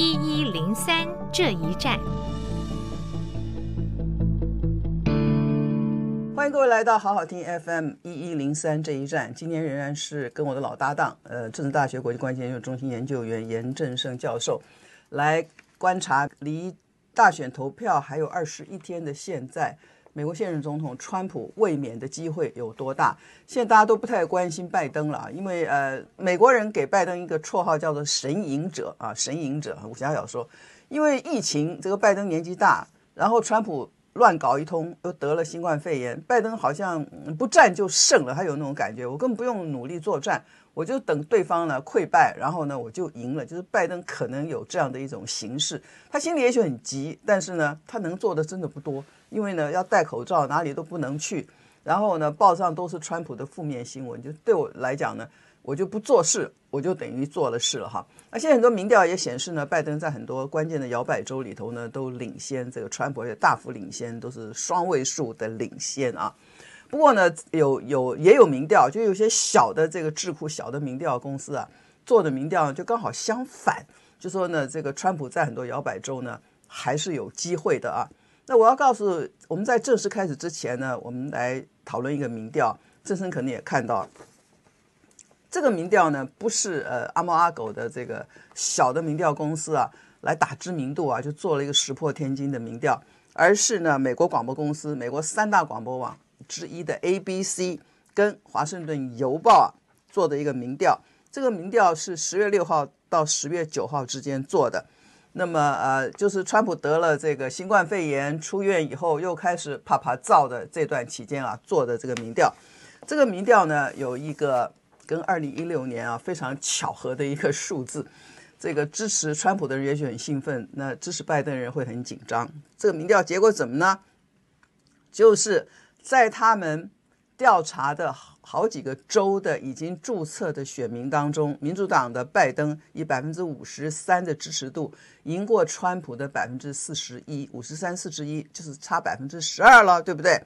一一零三这一站。欢迎各位来到好好听 FM 一一零三这一站。今天仍然是跟我的老搭档，呃，政治大学国际关系研究中心研究员严正胜教授来观察离大选投票还有二十一天的现在。美国现任总统川普卫冕的机会有多大？现在大家都不太关心拜登了，因为呃，美国人给拜登一个绰号叫做“神隐者”啊，“神隐者”。武侠小说，因为疫情，这个拜登年纪大，然后川普乱搞一通，又得了新冠肺炎，拜登好像不战就胜了，他有那种感觉，我根本不用努力作战。我就等对方呢溃败，然后呢我就赢了。就是拜登可能有这样的一种形式，他心里也许很急，但是呢他能做的真的不多，因为呢要戴口罩，哪里都不能去，然后呢报上都是川普的负面新闻。就对我来讲呢，我就不做事，我就等于做了事了哈。那现在很多民调也显示呢，拜登在很多关键的摇摆州里头呢都领先这个川普，也大幅领先，都是双位数的领先啊。不过呢，有有也有民调，就有些小的这个智库、小的民调公司啊做的民调就刚好相反，就说呢，这个川普在很多摇摆州呢还是有机会的啊。那我要告诉我们在正式开始之前呢，我们来讨论一个民调，郑生可能也看到，这个民调呢不是呃阿猫阿狗的这个小的民调公司啊来打知名度啊，就做了一个石破天惊的民调，而是呢美国广播公司、美国三大广播网。之一的 ABC 跟华盛顿邮报做的一个民调，这个民调是十月六号到十月九号之间做的。那么呃，就是川普得了这个新冠肺炎出院以后，又开始啪啪造的这段期间啊做的这个民调。这个民调呢有一个跟二零一六年啊非常巧合的一个数字，这个支持川普的人也许很兴奋，那支持拜登的人会很紧张。这个民调结果怎么呢？就是。在他们调查的好几个州的已经注册的选民当中，民主党的拜登以百分之五十三的支持度赢过川普的百分之四十一，五十三四十一就是差百分之十二了，对不对？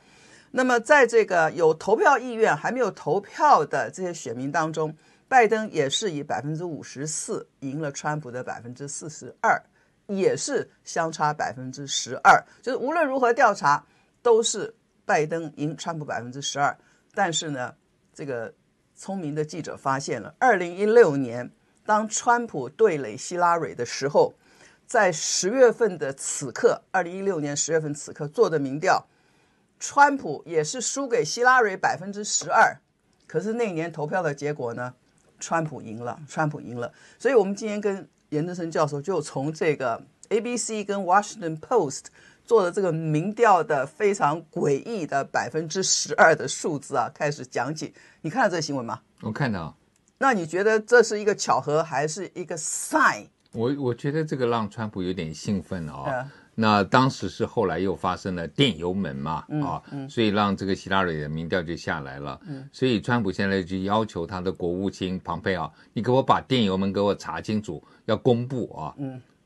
那么在这个有投票意愿还没有投票的这些选民当中，拜登也是以百分之五十四赢了川普的百分之四十二，也是相差百分之十二，就是无论如何调查都是。拜登赢川普百分之十二，但是呢，这个聪明的记者发现了，二零一六年当川普对垒希拉蕊的时候，在十月份的此刻，二零一六年十月份此刻做的民调，川普也是输给希拉蕊百分之十二，可是那年投票的结果呢，川普赢了，川普赢了，所以我们今天跟颜正胜教授就从这个 ABC 跟 Washington Post。做的这个民调的非常诡异的百分之十二的数字啊，开始讲起。你看到这个新闻吗？我看到。那你觉得这是一个巧合还是一个 sign？我我觉得这个让川普有点兴奋哦。嗯、那当时是后来又发生了电油门嘛，嗯、啊，嗯、所以让这个希拉里的民调就下来了。嗯、所以川普现在就要求他的国务卿庞佩奥，你给我把电油门给我查清楚，要公布啊。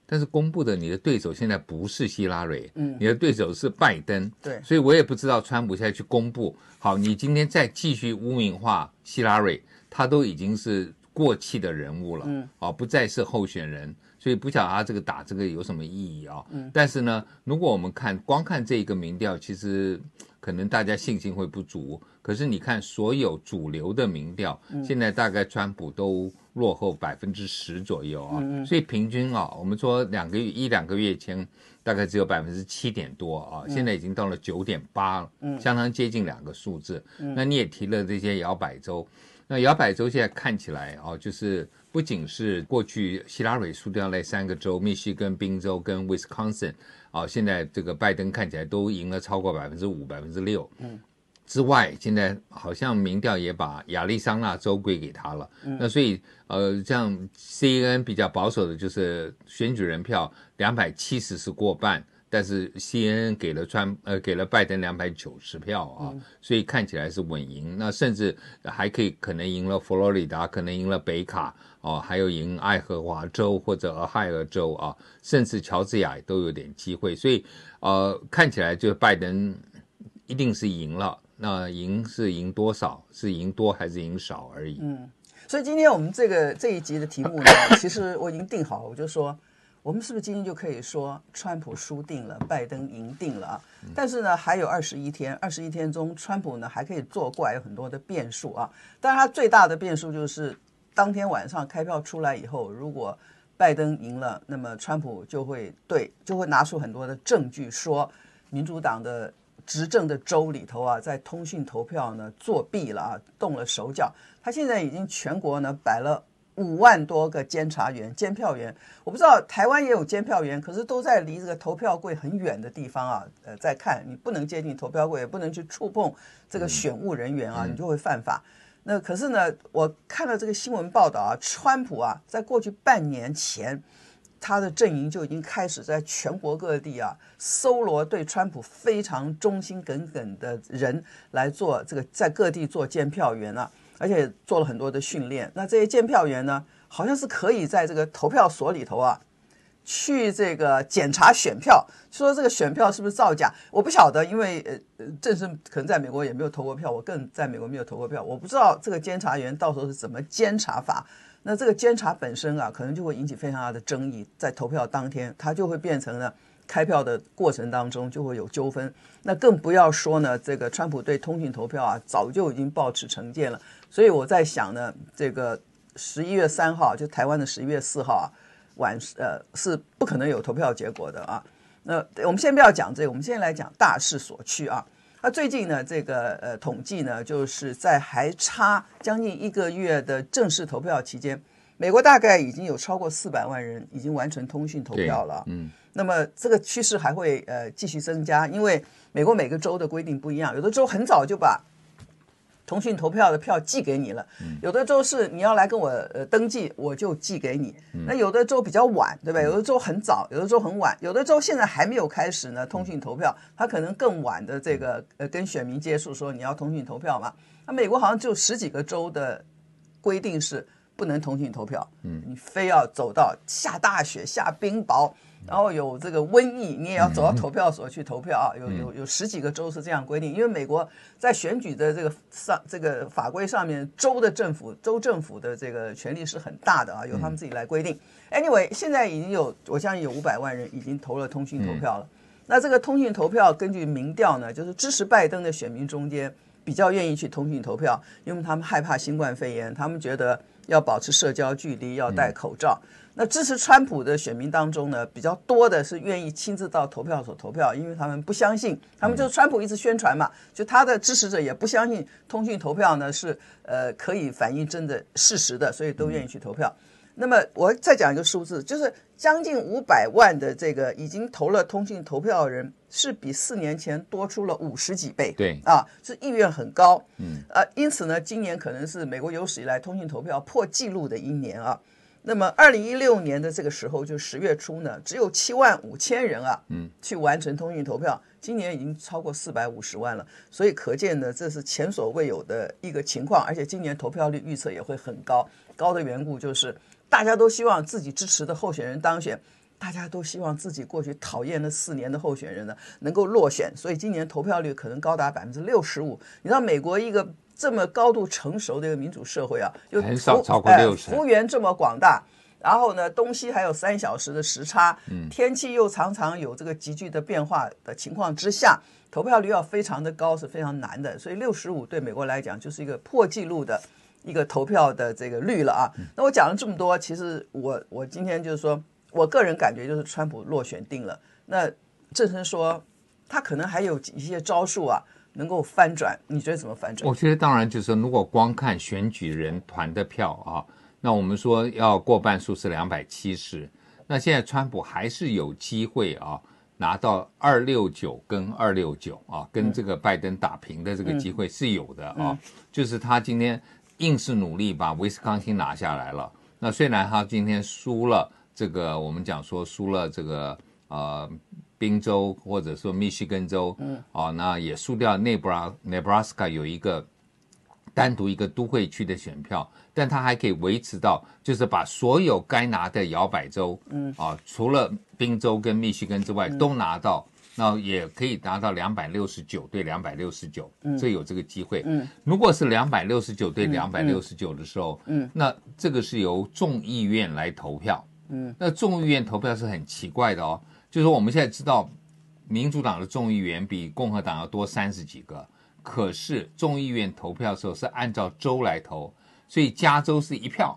嗯。但是公布的你的对手现在不是希拉蕊，嗯，你的对手是拜登，对，所以我也不知道川普现在去公布，好，你今天再继续污名化希拉蕊，他都已经是过气的人物了，嗯，啊，不再是候选人，所以不晓得他这个打这个有什么意义啊？嗯，但是呢，如果我们看光看这一个民调，其实可能大家信心会不足，可是你看所有主流的民调，现在大概川普都。落后百分之十左右啊，所以平均啊，我们说两个月一两个月前大概只有百分之七点多啊，现在已经到了九点八了，相当接近两个数字。那你也提了这些摇摆州，那摇摆州现在看起来啊，就是不仅是过去希拉蕊输掉那三个州，密西根、宾州跟 Wisconsin 啊，现在这个拜登看起来都赢了超过百分之五、百分之六。之外，现在好像民调也把亚利桑那州归给他了。嗯、那所以，呃，像 CNN 比较保守的就是选举人票两百七十是过半，但是 CNN 给了川呃给了拜登两百九十票啊，嗯、所以看起来是稳赢。那甚至还可以可能赢了佛罗里达，可能赢了北卡哦，还有赢爱荷华州或者俄亥俄州啊，甚至乔治亚都有点机会。所以，呃，看起来就拜登一定是赢了。那赢是赢多少？是赢多还是赢少而已？嗯，所以今天我们这个这一集的题目呢，其实我已经定好了，我就说，我们是不是今天就可以说川普输定了，拜登赢定了啊？但是呢，还有二十一天，二十一天中，川普呢还可以作怪，有很多的变数啊。但是，他最大的变数就是当天晚上开票出来以后，如果拜登赢了，那么川普就会对就会拿出很多的证据，说民主党的执政的州里头啊，在通讯投票呢作弊了啊，动了手脚。他现在已经全国呢摆了。五万多个监察员、监票员，我不知道台湾也有监票员，可是都在离这个投票柜很远的地方啊。呃，在看你不能接近投票柜，也不能去触碰这个选务人员啊，你就会犯法。那可是呢，我看了这个新闻报道啊，川普啊，在过去半年前，他的阵营就已经开始在全国各地啊搜罗对川普非常忠心耿耿的人来做这个，在各地做监票员啊。而且做了很多的训练，那这些监票员呢，好像是可以在这个投票所里头啊，去这个检查选票，说这个选票是不是造假，我不晓得，因为呃，正是可能在美国也没有投过票，我更在美国没有投过票，我不知道这个监察员到时候是怎么监察法。那这个监察本身啊，可能就会引起非常大的争议，在投票当天，它就会变成了。开票的过程当中就会有纠纷，那更不要说呢，这个川普对通讯投票啊，早就已经抱持成见了。所以我在想呢，这个十一月三号，就台湾的十一月四号啊，晚呃是不可能有投票结果的啊。那我们先不要讲这个，我们先来讲大势所趋啊。那最近呢，这个呃统计呢，就是在还差将近一个月的正式投票期间，美国大概已经有超过四百万人已经完成通讯投票了。嗯。那么这个趋势还会呃继续增加，因为美国每个州的规定不一样，有的州很早就把通讯投票的票寄给你了，有的州是你要来跟我呃登记，我就寄给你。那有的州比较晚，对吧？有的州很早，有的州很晚，有的州现在还没有开始呢。通讯投票，他可能更晚的这个呃跟选民接触，说你要通讯投票嘛。那美国好像就十几个州的规定是不能通讯投票，嗯，你非要走到下大雪、下冰雹。然后有这个瘟疫，你也要走到投票所去投票啊！有有有十几个州是这样规定，因为美国在选举的这个上这个法规上面，州的政府州政府的这个权力是很大的啊，由他们自己来规定。Anyway，现在已经有我相信有五百万人已经投了通讯投票了。那这个通讯投票根据民调呢，就是支持拜登的选民中间比较愿意去通讯投票，因为他们害怕新冠肺炎，他们觉得要保持社交距离，要戴口罩。那支持川普的选民当中呢，比较多的是愿意亲自到投票所投票，因为他们不相信，他们就是川普一直宣传嘛，就他的支持者也不相信通讯投票呢是呃可以反映真的事实的，所以都愿意去投票。那么我再讲一个数字，就是将近五百万的这个已经投了通讯投票的人，是比四年前多出了五十几倍。对啊，是意愿很高。嗯，呃，因此呢，今年可能是美国有史以来通讯投票破纪录的一年啊。那么，二零一六年的这个时候，就十月初呢，只有七万五千人啊，嗯，去完成通讯投票。今年已经超过四百五十万了，所以可见呢，这是前所未有的一个情况。而且今年投票率预测也会很高，高的缘故就是大家都希望自己支持的候选人当选，大家都希望自己过去讨厌的四年的候选人呢能够落选，所以今年投票率可能高达百分之六十五。你知道美国一个。这么高度成熟的一个民主社会啊，又很少超过六员这么广大，然后呢，东西还有三小时的时差，嗯，天气又常常有这个急剧的变化的情况之下，投票率要非常的高是非常难的，所以六十五对美国来讲就是一个破纪录的一个投票的这个率了啊。那我讲了这么多，其实我我今天就是说我个人感觉就是川普落选定了。那正声说他可能还有一些招数啊。能够翻转，你觉得怎么翻转？我觉得当然就是说，如果光看选举人团的票啊，那我们说要过半数是两百七十，那现在川普还是有机会啊拿到二六九跟二六九啊，跟这个拜登打平的这个机会是有的啊。嗯嗯、就是他今天硬是努力把威斯康星拿下来了，那虽然他今天输了这个，我们讲说输了这个呃。宾州或者说密西根州，嗯，哦，那也输掉内布拉内布拉斯卡有一个单独一个都会区的选票，但他还可以维持到，就是把所有该拿的摇摆州，嗯，啊，除了宾州跟密西根之外都拿到，那也可以拿到两百六十九对两百六十九，这有这个机会。嗯，如果是两百六十九对两百六十九的时候，嗯，那这个是由众议院来投票。嗯，那众议院投票是很奇怪的哦，就是说我们现在知道，民主党的众议员比共和党要多三十几个，可是众议院投票的时候是按照州来投，所以加州是一票。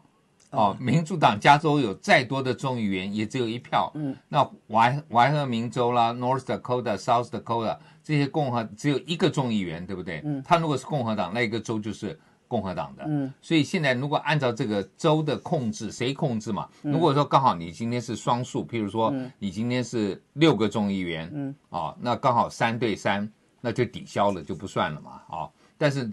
哦，民主党加州有再多的众议员，也只有一票。嗯，那怀怀俄明州啦，North Dakota、South Dakota 这些共和只有一个众议员，对不对？嗯，他如果是共和党，那一个州就是共和党的。嗯，所以现在如果按照这个州的控制，谁控制嘛？如果说刚好你今天是双数，譬如说你今天是六个众议员，嗯，啊，那刚好三对三，那就抵消了，就不算了嘛。啊，但是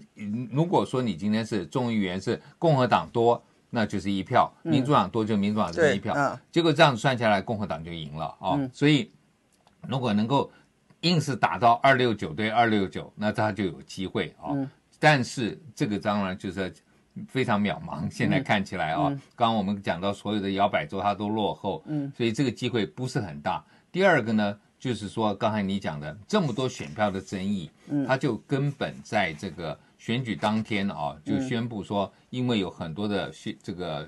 如果说你今天是众议员是共和党多。那就是一票，民主党多就民主党是一票，嗯、结果这样子算下来，共和党就赢了啊、哦。所以如果能够硬是打到二六九对二六九，那他就有机会啊。但是这个当然就是非常渺茫，现在看起来啊，嗯、刚刚我们讲到所有的摇摆州它都落后，嗯，所以这个机会不是很大。第二个呢，就是说刚才你讲的这么多选票的争议，嗯，它就根本在这个。选举当天啊，就宣布说，因为有很多的选这个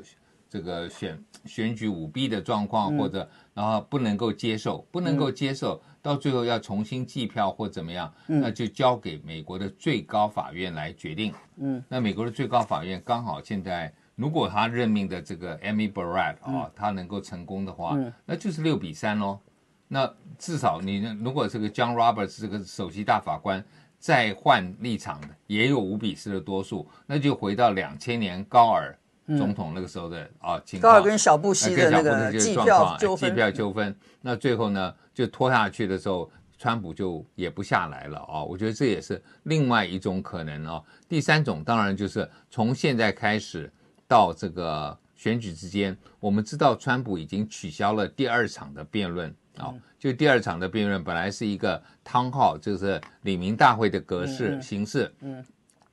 这个选选举舞弊的状况，或者然后不能够接受，不能够接受，到最后要重新计票或怎么样，那就交给美国的最高法院来决定。嗯，那美国的最高法院刚好现在，如果他任命的这个 Amy Barrett 啊，他能够成功的话，那就是六比三喽。那至少你如果这个 John Roberts 这个首席大法官。再换立场的也有五比四的多数，那就回到两千年高尔总统那个时候的、嗯、啊情况。高尔跟小布希的那个计票纠纷，计票纠纷。那最后呢，就拖下去的时候，川普就也不下来了啊。我觉得这也是另外一种可能啊。第三种当然就是从现在开始到这个选举之间，我们知道川普已经取消了第二场的辩论。啊，就第二场的辩论本来是一个 town hall，就是李明大会的格式形式。嗯，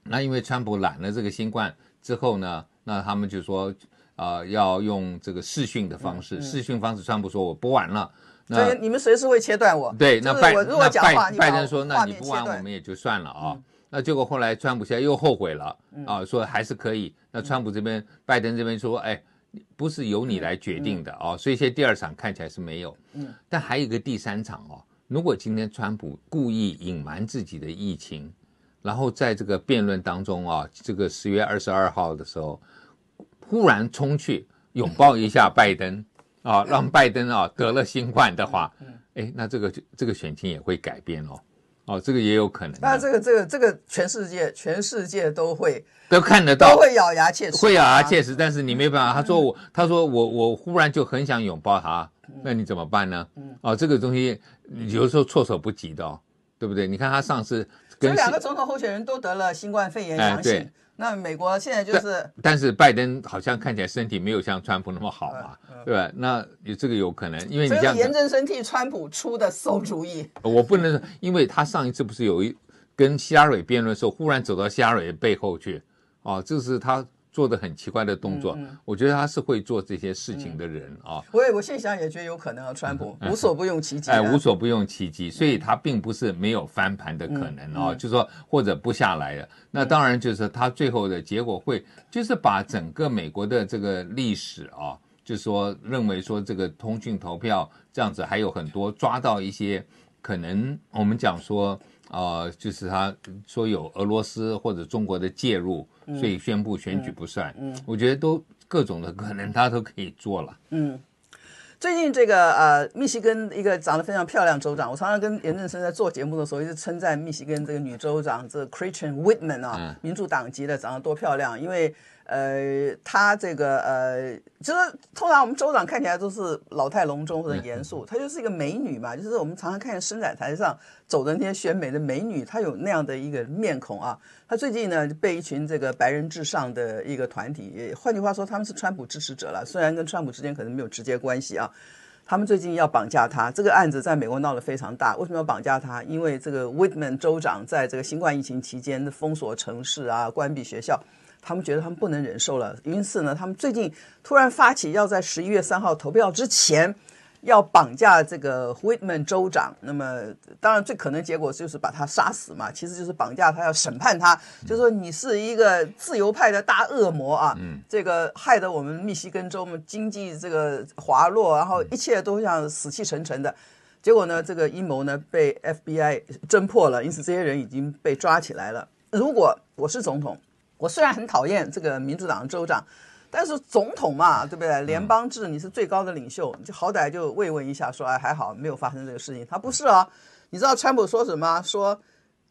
那因为川普染了这个新冠之后呢，那他们就说，呃，要用这个视讯的方式，视讯方式，川普说我播完了，那你们随时会切断我。对，那拜那拜拜登说，那你不完我们也就算了啊。那结果后来川普现在又后悔了啊，说还是可以。那川普这边，拜登这边说，哎。不是由你来决定的哦，嗯嗯、所以现在第二场看起来是没有，嗯，但还有一个第三场哦。如果今天川普故意隐瞒自己的疫情，然后在这个辩论当中啊，这个十月二十二号的时候，忽然冲去拥抱一下拜登啊，让拜登啊得了新冠的话，哎，那这个这个选情也会改变哦。哦，这个也有可能。那这个、这个、这个，全世界、全世界都会都看得到，都会咬牙切齿，会咬牙切齿。但是你没办法，他说我，他说我，我忽然就很想拥抱他，那你怎么办呢？哦，这个东西有时候措手不及的哦，对不对？你看他上次跟两个总统候选人都得了新冠肺炎阳性。那美国现在就是但，是拜登好像看起来身体没有像川普那么好嘛，嗯嗯、对吧？那有这个有可能，因为你这样严正生替川普出的馊主意。我不能说，因为他上一次不是有一跟希拉蕊辩论的时候，忽然走到希拉蕊的背后去，哦，这是他。做的很奇怪的动作，嗯、我觉得他是会做这些事情的人啊。我我现在想也觉得有可能啊，川普无所不用其极，哎，无所不用其极，所以他并不是没有翻盘的可能啊，嗯嗯、就是说或者不下来的。那当然就是他最后的结果会，就是把整个美国的这个历史啊，就是说认为说这个通讯投票这样子还有很多抓到一些可能，我们讲说。啊、呃，就是他说有俄罗斯或者中国的介入，嗯、所以宣布选举不算。嗯，嗯我觉得都各种的可能，他都可以做了。嗯，最近这个呃，密西根一个长得非常漂亮州长，我常常跟严正生在做节目的时候一直称赞密西根这个女州长，这个 Gretchen Whitman 啊，嗯、民主党籍的，长得多漂亮，因为。呃，他这个呃，就是通常我们州长看起来都是老态龙钟或者严肃，她就是一个美女嘛，就是我们常常看见伸展台上走的那些选美的美女，她有那样的一个面孔啊。她最近呢被一群这个白人至上的一个团体，换句话说他们是川普支持者了，虽然跟川普之间可能没有直接关系啊。他们最近要绑架他，这个案子在美国闹得非常大。为什么要绑架他？因为这个 Whitman 州长在这个新冠疫情期间的封锁城市啊，关闭学校。他们觉得他们不能忍受了，因此呢，他们最近突然发起要在十一月三号投票之前，要绑架这个 Whitman 州长。那么当然最可能结果就是把他杀死嘛，其实就是绑架他，要审判他，就是说你是一个自由派的大恶魔啊，嗯，这个害得我们密西根州嘛经济这个滑落，然后一切都像死气沉沉的。结果呢，这个阴谋呢被 FBI 侦破了，因此这些人已经被抓起来了。如果我是总统，我虽然很讨厌这个民主党的州长，但是总统嘛，对不对？联邦制你是最高的领袖，你就好歹就慰问一下，说哎还好没有发生这个事情。他不是啊，你知道川普说什么？说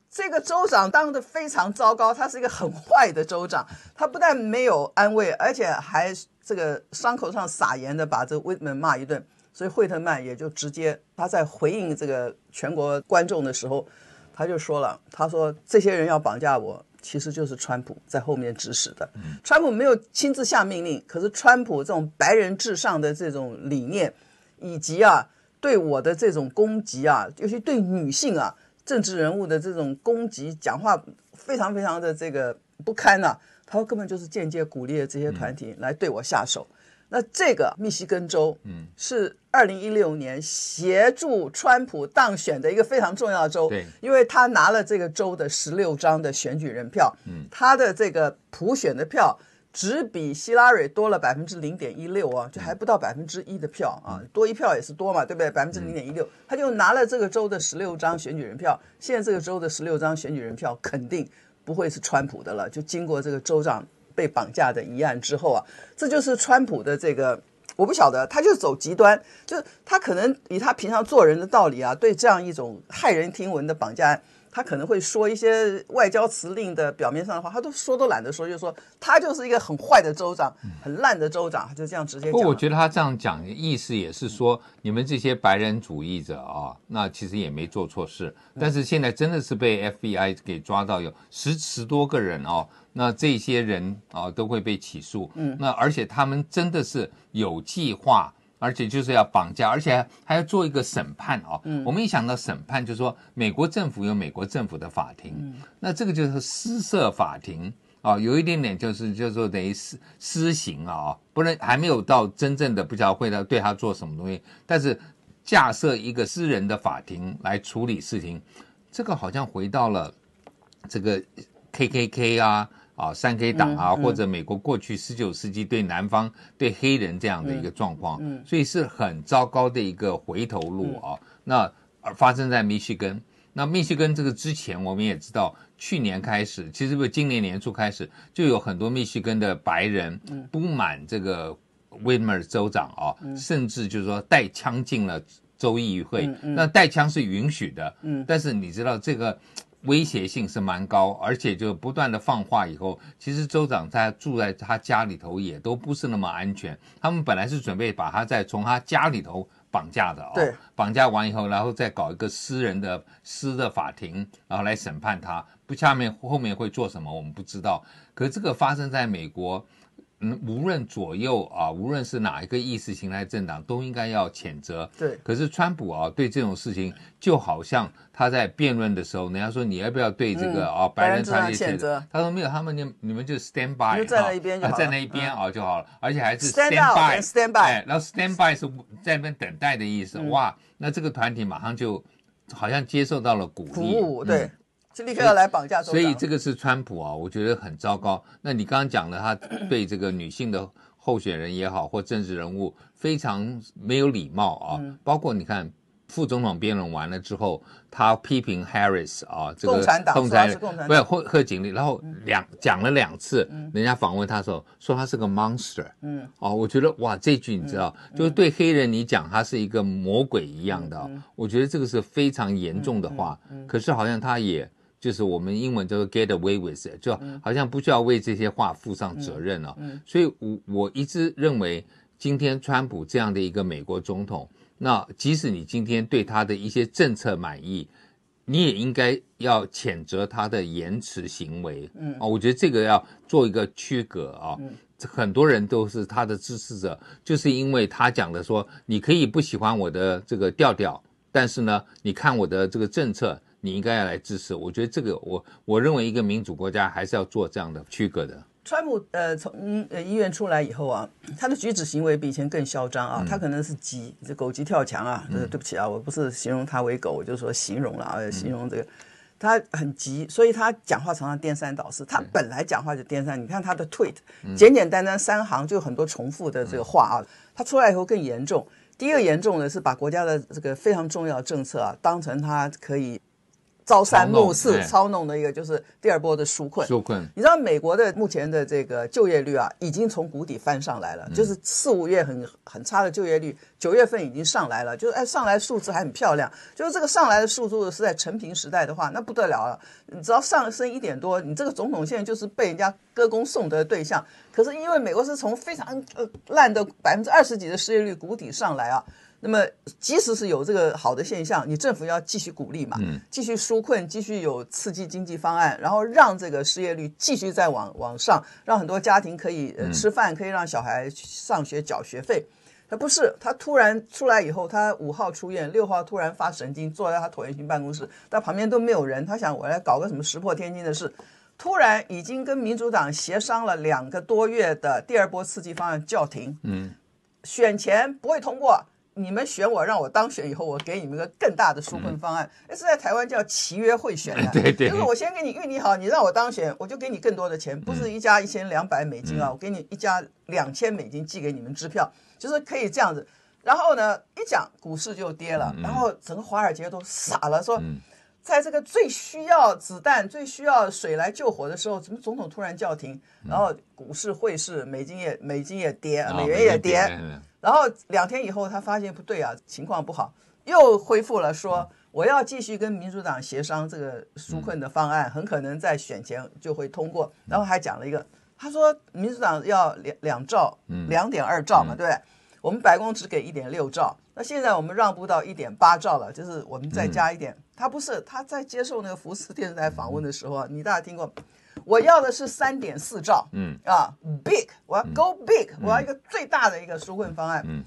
这个州长当的非常糟糕，他是一个很坏的州长。他不但没有安慰，而且还这个伤口上撒盐的把这个 Whitman 骂一顿。所以惠特曼也就直接他在回应这个全国观众的时候。他就说了，他说这些人要绑架我，其实就是川普在后面指使的。川普没有亲自下命令，可是川普这种白人至上的这种理念，以及啊对我的这种攻击啊，尤其对女性啊政治人物的这种攻击，讲话非常非常的这个不堪呐、啊。他说根本就是间接鼓励了这些团体来对我下手。那这个密西根州，嗯，是二零一六年协助川普当选的一个非常重要的州，对，因为他拿了这个州的十六张的选举人票，嗯，他的这个普选的票只比希拉蕊多了百分之零点一六啊，就还不到百分之一的票啊，多一票也是多嘛，对不对？百分之零点一六，他就拿了这个州的十六张选举人票，现在这个州的十六张选举人票肯定不会是川普的了，就经过这个州长。被绑架的一案之后啊，这就是川普的这个，我不晓得，他就走极端，就是他可能以他平常做人的道理啊，对这样一种骇人听闻的绑架案，他可能会说一些外交辞令的表面上的话，他都说都懒得说，就是说他就是一个很坏的州长，很烂的州长，就这样直接讲。不过我觉得他这样讲的意思也是说，你们这些白人主义者啊，那其实也没做错事，但是现在真的是被 FBI 给抓到有十十多个人哦。那这些人啊都会被起诉，嗯，那而且他们真的是有计划，而且就是要绑架，而且还要做一个审判啊。嗯，我们一想到审判，就是说美国政府有美国政府的法庭，嗯，那这个就是私设法庭啊，有一点点就是就是说等于私私刑啊，不能还没有到真正的不知道会他对他做什么东西，但是架设一个私人的法庭来处理事情，这个好像回到了这个 KKK 啊。啊，三 K 党啊，或者美国过去十九世纪对南方对黑人这样的一个状况，嗯，所以是很糟糕的一个回头路啊。那发生在密西根，那密西根这个之前我们也知道，去年开始，其实不今年年初开始就有很多密西根的白人不满这个 Whitmer 州长啊，甚至就是说带枪进了州议会，那带枪是允许的，嗯，但是你知道这个。威胁性是蛮高，而且就不断的放话以后，其实州长在住在他家里头也都不是那么安全。他们本来是准备把他再从他家里头绑架的哦，对，绑架完以后，然后再搞一个私人的私的法庭，然后来审判他。不，下面后面会做什么我们不知道。可是这个发生在美国。嗯，无论左右啊，无论是哪一个意识形态政党，都应该要谴责。对。可是川普啊，对这种事情，就好像他在辩论的时候，人家说你要不要对这个啊白人团体谴责？他说没有，他们你你们就 stand by，就在一边就好了，在一边啊就好了，而且还是 stand by，stand by。哎，然后 stand by 是在那边等待的意思。哇，那这个团体马上就好像接受到了鼓励。鼓舞，对。是立刻要来绑架所以这个是川普啊，我觉得很糟糕。那你刚刚讲了，他对这个女性的候选人也好，或政治人物非常没有礼貌啊。包括你看，副总统辩论完了之后，他批评 Harris 啊，这个共产党，共产党，不是贺贺锦丽，然后两讲了两次，人家访问他的时候说他是个 monster，嗯，哦，我觉得哇，这句你知道，就是对黑人你讲他是一个魔鬼一样的，我觉得这个是非常严重的话。可是好像他也。就是我们英文叫做 get away with it，就好像不需要为这些话负上责任了。嗯嗯、所以我我一直认为，今天川普这样的一个美国总统，那即使你今天对他的一些政策满意，你也应该要谴责他的言辞行为。嗯啊，我觉得这个要做一个区隔啊。嗯、很多人都是他的支持者，就是因为他讲的说，你可以不喜欢我的这个调调，但是呢，你看我的这个政策。你应该要来支持，我觉得这个我我认为一个民主国家还是要做这样的区隔的。川普呃从呃医院出来以后啊，他的举止行为比以前更嚣张啊，他可能是急，这狗急跳墙啊，这对不起啊，我不是形容他为狗，我就说形容了啊，形容这个。他很急，所以他讲话常常颠三倒四。他本来讲话就颠三，你看他的 tweet，简简单单三行就很多重复的这个话啊。他出来以后更严重。第一个严重的是把国家的这个非常重要的政策啊，当成他可以。朝三暮四操弄的一个就是第二波的纾困，纾困。你知道美国的目前的这个就业率啊，已经从谷底翻上来了，就是四五月很很差的就业率，九月份已经上来了，就是哎上来数字还很漂亮，就是这个上来的数字是在陈平时代的话，那不得了了，你只要上升一点多，你这个总统现在就是被人家歌功颂德的对象。可是因为美国是从非常呃烂的百分之二十几的失业率谷底上来啊。那么，即使是有这个好的现象，你政府要继续鼓励嘛，继续纾困，继续有刺激经济方案，然后让这个失业率继续再往往上，让很多家庭可以呃吃饭，可以让小孩上学缴学费。他不是，他突然出来以后，他五号出院，六号突然发神经，坐在他椭圆形办公室，但旁边都没有人。他想我来搞个什么石破天惊的事，突然已经跟民主党协商了两个多月的第二波刺激方案叫停，嗯，选前不会通过。你们选我，让我当选以后，我给你们个更大的纾困方案。这是在台湾叫契约贿选的，对 对，就是我先给你预拟好，你让我当选，我就给你更多的钱，不是一家一千两百美金啊，我给你一家两千美金寄给你们支票，就是可以这样子。然后呢，一讲股市就跌了，然后整个华尔街都傻了，说，在这个最需要子弹、最需要水来救火的时候，怎么总统突然叫停？然后股市、汇市、美金也美金也跌，美元也跌。然后两天以后，他发现不对啊，情况不好，又恢复了说我要继续跟民主党协商这个纾困的方案，很可能在选前就会通过。然后还讲了一个，他说民主党要两两兆，两点二兆嘛，对不对？我们白宫只给一点六兆，那现在我们让步到一点八兆了，就是我们再加一点。他不是他在接受那个福斯电视台访问的时候啊，你大家听过？我要的是三点四兆，嗯啊，big，我要 go big，我要一个最大的一个纾困方案。嗯，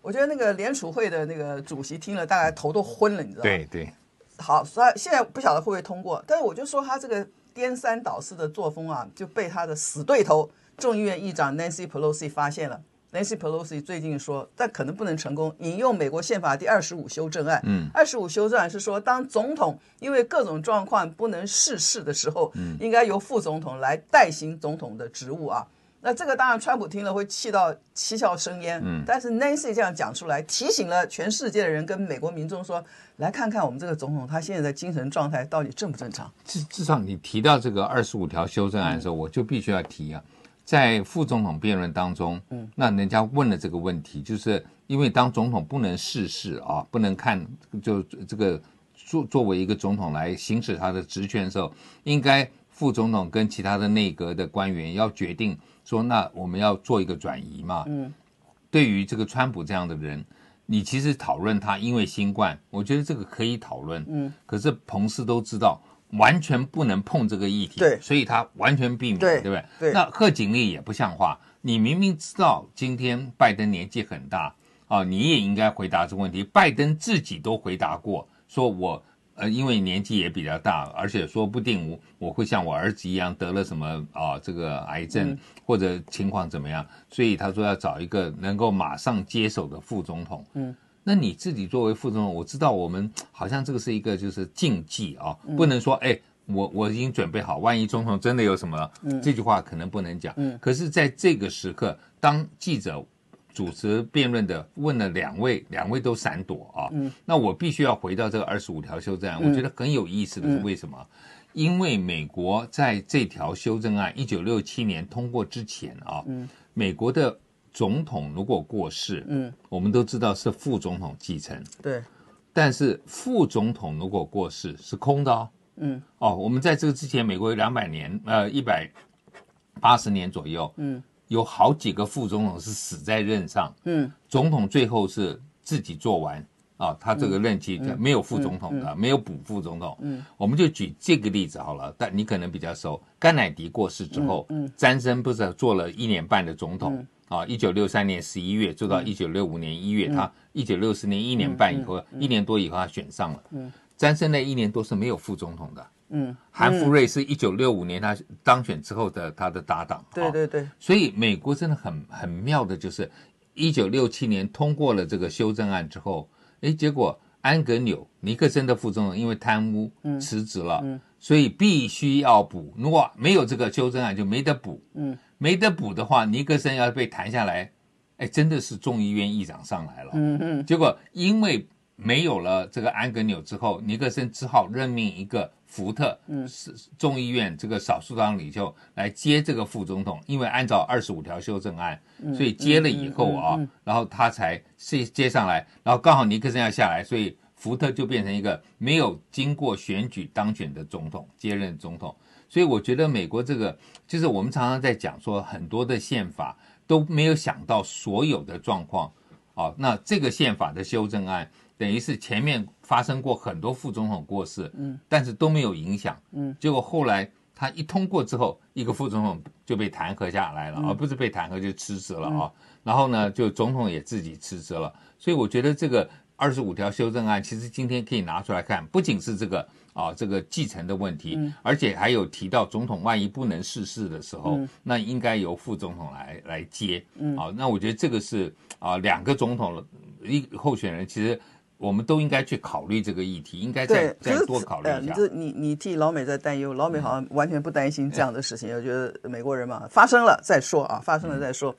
我觉得那个联储会的那个主席听了，大概头都昏了，你知道吗？对对。好，所以现在不晓得会不会通过，但是我就说他这个颠三倒四的作风啊，就被他的死对头众议院议长 Nancy Pelosi 发现了。Nancy Pelosi 最近说，但可能不能成功。引用美国宪法第二十五修正案，嗯，二十五修正案是说，当总统因为各种状况不能逝世的时候，嗯，应该由副总统来代行总统的职务啊。那这个当然，川普听了会气到七窍生烟，嗯，但是 Nancy 这样讲出来，提醒了全世界的人跟美国民众说，来看看我们这个总统他现在的精神状态到底正不正常。至至少你提到这个二十五条修正案的时候，我就必须要提啊。在副总统辩论当中，嗯，那人家问了这个问题，就是因为当总统不能逝世啊，不能看就这个作作为一个总统来行使他的职权的时候，应该副总统跟其他的内阁的官员要决定说，那我们要做一个转移嘛。嗯，对于这个川普这样的人，你其实讨论他因为新冠，我觉得这个可以讨论。嗯，可是彭斯都知道。完全不能碰这个议题，对，所以他完全避免，对，对不对？对。那贺锦丽也不像话，你明明知道今天拜登年纪很大啊，你也应该回答这个问题。拜登自己都回答过，说我呃，因为年纪也比较大，而且说不定我我会像我儿子一样得了什么啊，这个癌症、嗯、或者情况怎么样，所以他说要找一个能够马上接手的副总统。嗯。那你自己作为副总统，我知道我们好像这个是一个就是禁忌啊，不能说哎，我我已经准备好，万一总统真的有什么，这句话可能不能讲。可是在这个时刻，当记者主持辩论的问了两位，两位都闪躲啊，那我必须要回到这个二十五条修正案，我觉得很有意思的是为什么？因为美国在这条修正案一九六七年通过之前啊，美国的。总统如果过世，嗯，我们都知道是副总统继承，对。但是副总统如果过世是空的哦，嗯，哦，我们在这个之前，美国有两百年，呃，一百八十年左右，嗯，有好几个副总统是死在任上，嗯，总统最后是自己做完，啊，他这个任期没有副总统的，没有补副总统，嗯，我们就举这个例子好了，但你可能比较熟，甘乃迪过世之后，嗯，詹森不是做了一年半的总统。啊，一九六三年十一月做到一九六五年一月，嗯、他一九六四年一年半以后，一年多以后他选上了。嗯，詹森那一年多是没有副总统的，嗯，韩福瑞是一九六五年他当选之后的他的搭档，对对对，所以美国真的很很妙的就是一九六七年通过了这个修正案之后，哎，结果安格纽尼克森的副总统因为贪污辞职了，嗯，所以必须要补，如果没有这个修正案就没得补，嗯，没得补的话，尼克森要被弹下来，哎，真的是众议院议长上来了，嗯嗯，结果因为没有了这个安格纽之后，尼克森只好任命一个。福特是众议院这个少数党领袖来接这个副总统，因为按照二十五条修正案，所以接了以后啊，然后他才接接上来，然后刚好尼克森要下来，所以福特就变成一个没有经过选举当选的总统接任总统。所以我觉得美国这个就是我们常常在讲说很多的宪法都没有想到所有的状况。啊，那这个宪法的修正案。等于是前面发生过很多副总统过世，嗯，但是都没有影响，嗯，结果后来他一通过之后，一个副总统就被弹劾下来了，而不是被弹劾就辞职了啊，然后呢，就总统也自己辞职了，所以我觉得这个二十五条修正案其实今天可以拿出来看，不仅是这个啊这个继承的问题，而且还有提到总统万一不能逝世的时候，那应该由副总统来来接，嗯，啊，那我觉得这个是啊两个总统一候选人其实。我们都应该去考虑这个议题，应该再再多考虑一下。这你你替老美在担忧，老美好像完全不担心这样的事情。我觉得美国人嘛，发生了再说啊，发生了再说。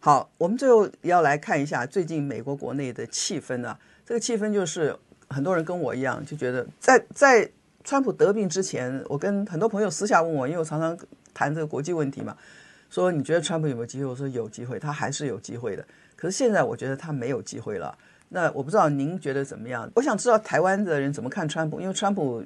好，我们最后要来看一下最近美国国内的气氛啊。这个气氛就是很多人跟我一样，就觉得在在川普得病之前，我跟很多朋友私下问我，因为我常常谈这个国际问题嘛，说你觉得川普有没有机会？我说有机会，他还是有机会的。可是现在我觉得他没有机会了。那我不知道您觉得怎么样？我想知道台湾的人怎么看川普，因为川普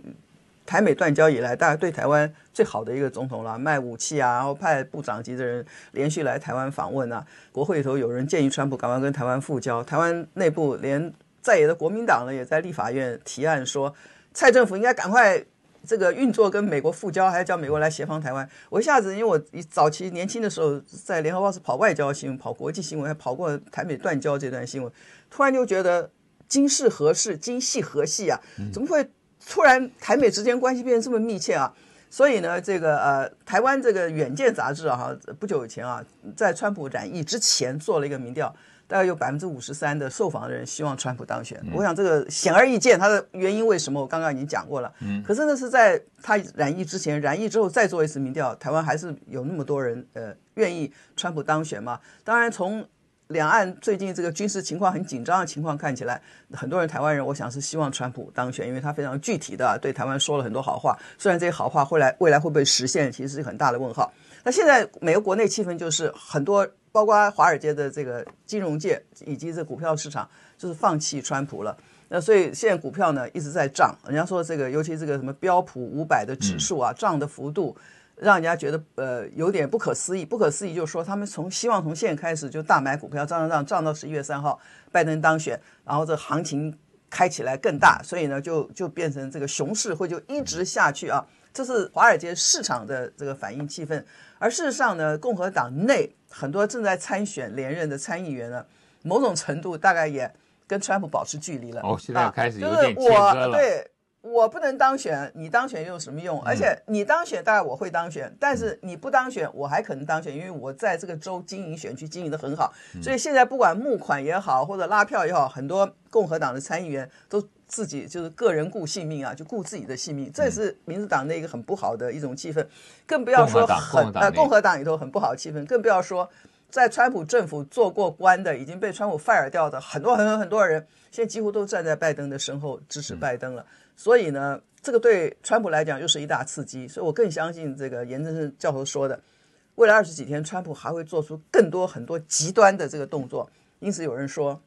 台美断交以来，大概对台湾最好的一个总统了，卖武器啊，然后派部长级的人连续来台湾访问啊。国会里头有人建议川普赶快跟台湾复交，台湾内部连在野的国民党呢，也在立法院提案说，蔡政府应该赶快。这个运作跟美国复交，还要叫美国来协防台湾。我一下子，因为我早期年轻的时候在联合报是跑外交新闻、跑国际新闻，还跑过台美断交这段新闻，突然就觉得今是何世，今系何系啊？怎么会突然台美之间关系变得这么密切啊？所以呢，这个呃，台湾这个《远见》杂志啊，不久以前啊，在川普染疫之前做了一个民调。大概有百分之五十三的受访的人希望川普当选。我想这个显而易见，他的原因为什么？我刚刚已经讲过了。嗯。可是呢，是在他染疫之前，染疫之后再做一次民调，台湾还是有那么多人呃愿意川普当选吗？当然，从两岸最近这个军事情况很紧张的情况看起来，很多人台湾人我想是希望川普当选，因为他非常具体的对台湾说了很多好话。虽然这些好话会来未来会不会实现，其实是很大的问号。那现在美国国内气氛就是很多。包括华尔街的这个金融界以及这股票市场，就是放弃川普了。那所以现在股票呢一直在涨。人家说这个，尤其这个什么标普五百的指数啊，涨的幅度让人家觉得呃有点不可思议。不可思议就是说，他们从希望从现在开始就大买股票，涨涨涨涨到十一月三号拜登当选，然后这行情开起来更大，所以呢就就变成这个熊市会就一直下去啊。这是华尔街市场的这个反应气氛。而事实上呢，共和党内很多正在参选连任的参议员呢，某种程度大概也跟川普保持距离了。哦，现在开始有点切割了。对，我不能当选，你当选又有什么用？而且你当选，大概我会当选，但是你不当选，我还可能当选，因为我在这个州经营选区经营得很好。所以现在不管募款也好，或者拉票也好，很多共和党的参议员都。自己就是个人顾性命啊，就顾自己的性命，这是民主党的一个很不好的一种气氛，更不要说很呃共和党里头很不好的气氛，更不要说在川普政府做过官的，已经被川普 fire 掉的很多很多很多人，现在几乎都站在拜登的身后支持拜登了。所以呢，这个对川普来讲又是一大刺激。所以我更相信这个严正胜教授说的，未来二十几天，川普还会做出更多很多极端的这个动作。因此有人说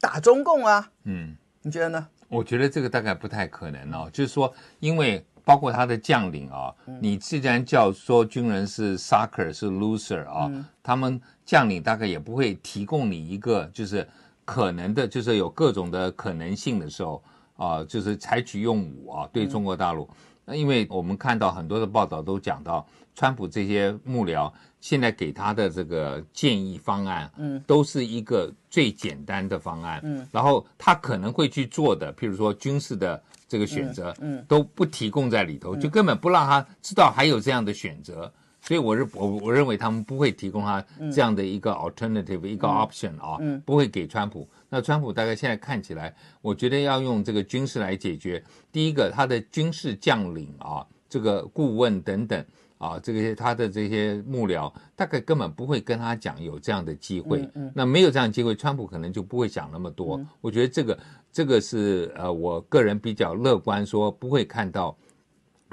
打中共啊，嗯。你觉得呢？我觉得这个大概不太可能哦。就是说，因为包括他的将领啊，你既然叫说军人是 sucker 是 loser 啊，他们将领大概也不会提供你一个就是可能的，就是有各种的可能性的时候啊，就是采取用武啊，对中国大陆。那因为我们看到很多的报道都讲到，川普这些幕僚现在给他的这个建议方案，嗯，都是一个最简单的方案，嗯，然后他可能会去做的，譬如说军事的这个选择，嗯，都不提供在里头，就根本不让他知道还有这样的选择。所以我是我我认为他们不会提供他这样的一个 alternative、嗯、一个 option 啊，嗯、不会给川普。那川普大概现在看起来，我觉得要用这个军事来解决。第一个，他的军事将领啊，这个顾问等等啊，这个他的这些幕僚，大概根本不会跟他讲有这样的机会。嗯嗯、那没有这样机会，川普可能就不会想那么多。嗯、我觉得这个这个是呃，我个人比较乐观，说不会看到。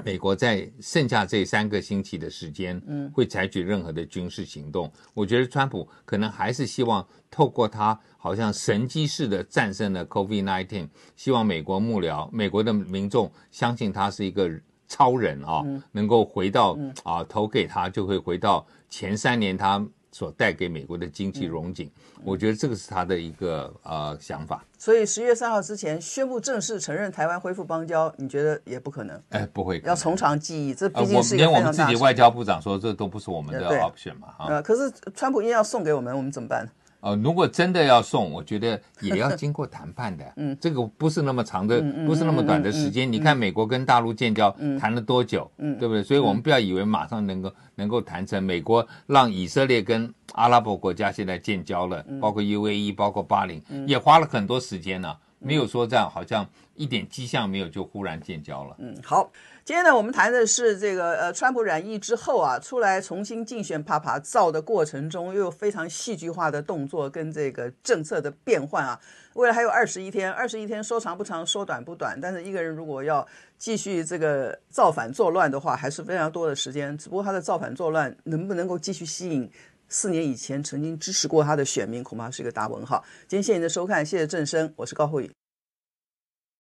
美国在剩下这三个星期的时间，嗯，会采取任何的军事行动。我觉得川普可能还是希望透过他好像神机似的战胜了 COVID-19，希望美国幕僚、美国的民众相信他是一个超人啊，能够回到啊投给他就会回到前三年他。所带给美国的经济荣景，嗯、我觉得这个是他的一个呃想法。所以十月三号之前宣布正式承认台湾恢复邦交，你觉得也不可能？哎，不会，要从长计议。这毕竟是一个非常大的、呃、我连我们自己外交部长说，这都不是我们的 option 嘛。哈。呃，可是川普硬要送给我们，我们怎么办？呃，如果真的要送，我觉得也要经过谈判的。嗯，这个不是那么长的，不是那么短的时间。你看美国跟大陆建交谈了多久？嗯，对不对？所以我们不要以为马上能够能够谈成。美国让以色列跟阿拉伯国家现在建交了，包括 UAE，包括巴林，也花了很多时间呢。没有说这样，好像一点迹象没有就忽然建交了。嗯，好。今天呢，我们谈的是这个呃，川普染疫之后啊，出来重新竞选趴趴造的过程中，又有非常戏剧化的动作跟这个政策的变换啊。未来还有二十一天，二十一天说长不长，说短不短。但是一个人如果要继续这个造反作乱的话，还是非常多的时间。只不过他的造反作乱能不能够继续吸引四年以前曾经支持过他的选民，恐怕是一个大问号。今天谢谢您的收看，谢谢正声，我是高慧宇。